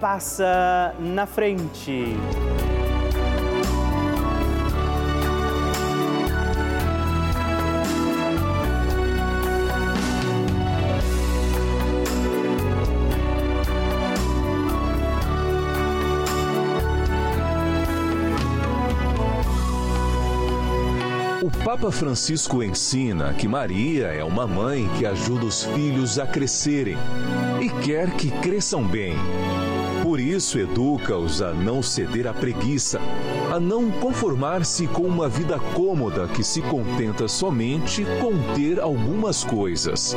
passa na frente. O Papa Francisco ensina que Maria é uma mãe que ajuda os filhos a crescerem e quer que cresçam bem. Por isso, educa-os a não ceder à preguiça, a não conformar-se com uma vida cômoda que se contenta somente com ter algumas coisas.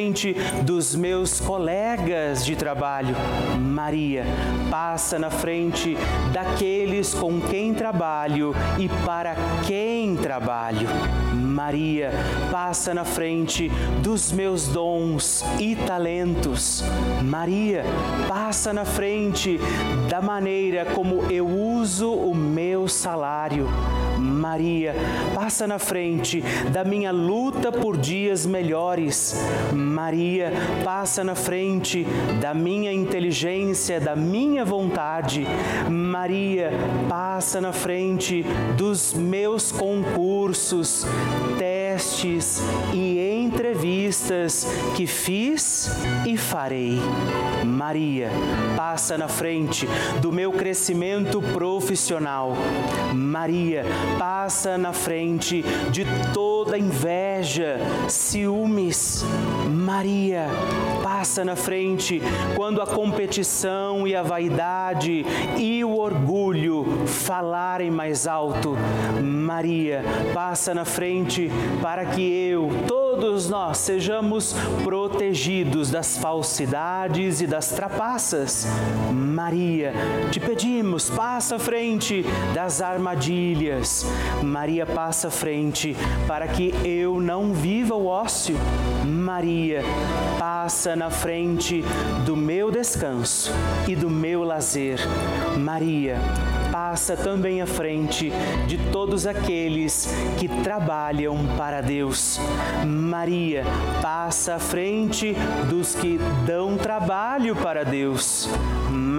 frente dos meus colegas de trabalho. Maria, passa na frente daqueles com quem trabalho e para quem trabalho. Maria, passa na frente dos meus dons e talentos. Maria, passa na frente da maneira como eu uso o meu salário. Maria, passa na frente da minha luta por dias melhores. Maria, passa na frente da minha inteligência, da minha vontade. Maria, passa na frente dos meus concursos, testes e entrevistas que fiz e farei. Maria, passa na frente do meu crescimento profissional. Maria, passa na frente de toda inveja, ciúmes. Maria, passa na frente quando a competição e a vaidade e o orgulho falarem mais alto. Maria, passa na frente para que eu, todos nós, sejamos protegidos das falsidades e das trapaças. Maria, te pedimos, passa à frente das armadilhas. Maria, passa à frente para que eu não viva o ócio. Maria, passa na frente do meu descanso e do meu lazer. Maria, passa também à frente de todos aqueles que trabalham para Deus. Maria passa à frente dos que dão trabalho para Deus.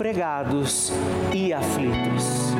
desempregados e aflitos.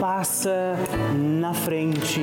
passa na frente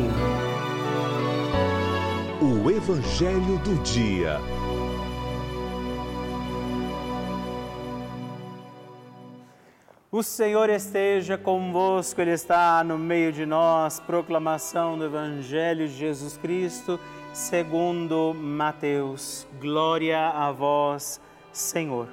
O Evangelho do Dia. O Senhor esteja convosco, Ele está no meio de nós. Proclamação do Evangelho de Jesus Cristo, segundo Mateus. Glória a vós, Senhor.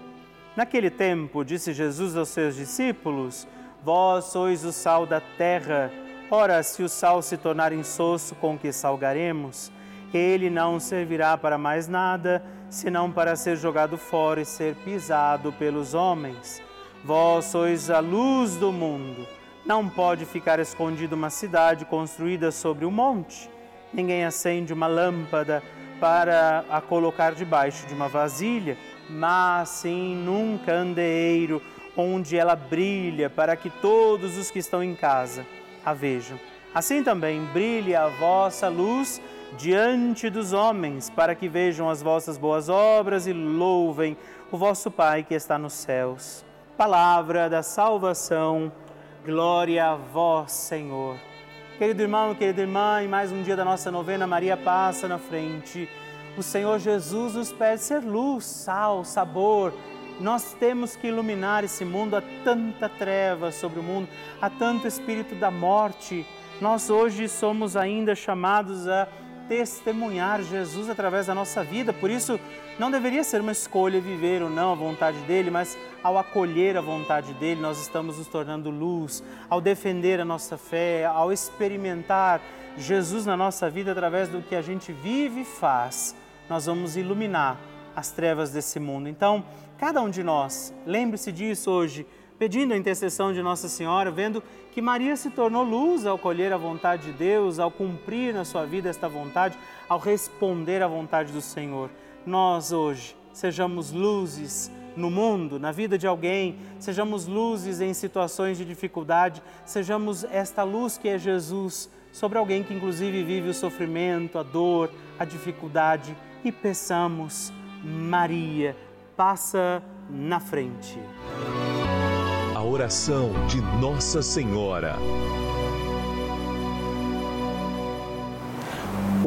Naquele tempo, disse Jesus aos seus discípulos: Vós sois o sal da terra. Ora, se o sal se tornar insosso, com que salgaremos? Ele não servirá para mais nada, senão para ser jogado fora e ser pisado pelos homens. Vós sois a luz do mundo. Não pode ficar escondida uma cidade construída sobre um monte. Ninguém acende uma lâmpada para a colocar debaixo de uma vasilha, mas sim num candeeiro, onde ela brilha, para que todos os que estão em casa a vejam. Assim também brilhe a vossa luz diante dos homens, para que vejam as vossas boas obras e louvem o vosso Pai que está nos céus palavra da salvação. Glória a vós, Senhor. Querido irmão, querida irmã, em mais um dia da nossa novena, Maria passa na frente. O Senhor Jesus nos pede ser luz, sal, sabor Nós temos que iluminar esse mundo, há tanta treva sobre o mundo, há tanto espírito da morte. Nós hoje somos ainda chamados a testemunhar Jesus através da nossa vida, por isso não deveria ser uma escolha viver ou não a vontade dele, mas ao acolher a vontade dele, nós estamos nos tornando luz, ao defender a nossa fé, ao experimentar Jesus na nossa vida através do que a gente vive e faz, nós vamos iluminar as trevas desse mundo. Então, cada um de nós, lembre-se disso hoje, pedindo a intercessão de Nossa Senhora, vendo que Maria se tornou luz ao colher a vontade de Deus, ao cumprir na sua vida esta vontade, ao responder à vontade do Senhor. Nós hoje sejamos luzes no mundo, na vida de alguém, sejamos luzes em situações de dificuldade, sejamos esta luz que é Jesus sobre alguém que inclusive vive o sofrimento, a dor, a dificuldade e peçamos, Maria, passa na frente. A oração de Nossa Senhora.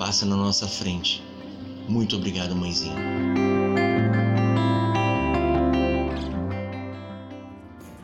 passa na nossa frente. Muito obrigado, mãezinha.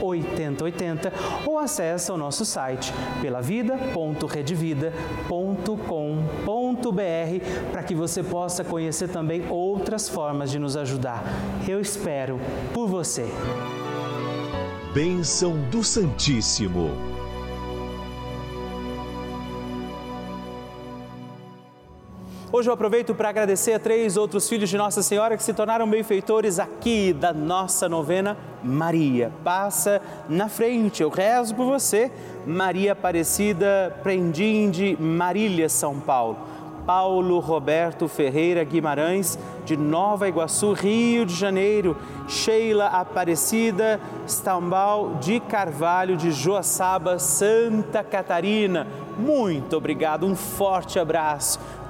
8080 ou acesse o nosso site pelavida.redvida.com.br para que você possa conhecer também outras formas de nos ajudar. Eu espero por você. Bênção do Santíssimo. Hoje eu aproveito para agradecer a três outros filhos de Nossa Senhora que se tornaram benfeitores aqui da nossa novena Maria. Passa na frente, eu rezo por você, Maria Aparecida Prendinde, Marília, São Paulo. Paulo Roberto Ferreira Guimarães, de Nova Iguaçu, Rio de Janeiro. Sheila Aparecida Stambal de Carvalho, de Joaçaba, Santa Catarina. Muito obrigado, um forte abraço.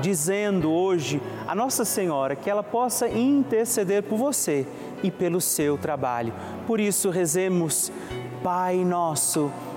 dizendo hoje a Nossa Senhora que ela possa interceder por você e pelo seu trabalho. Por isso, rezemos, Pai Nosso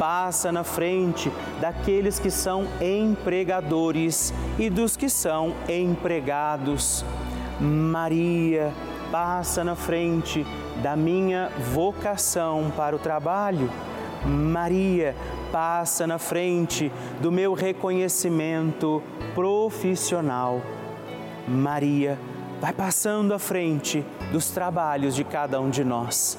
passa na frente daqueles que são empregadores e dos que são empregados. Maria passa na frente da minha vocação para o trabalho. Maria passa na frente do meu reconhecimento profissional. Maria vai passando à frente dos trabalhos de cada um de nós.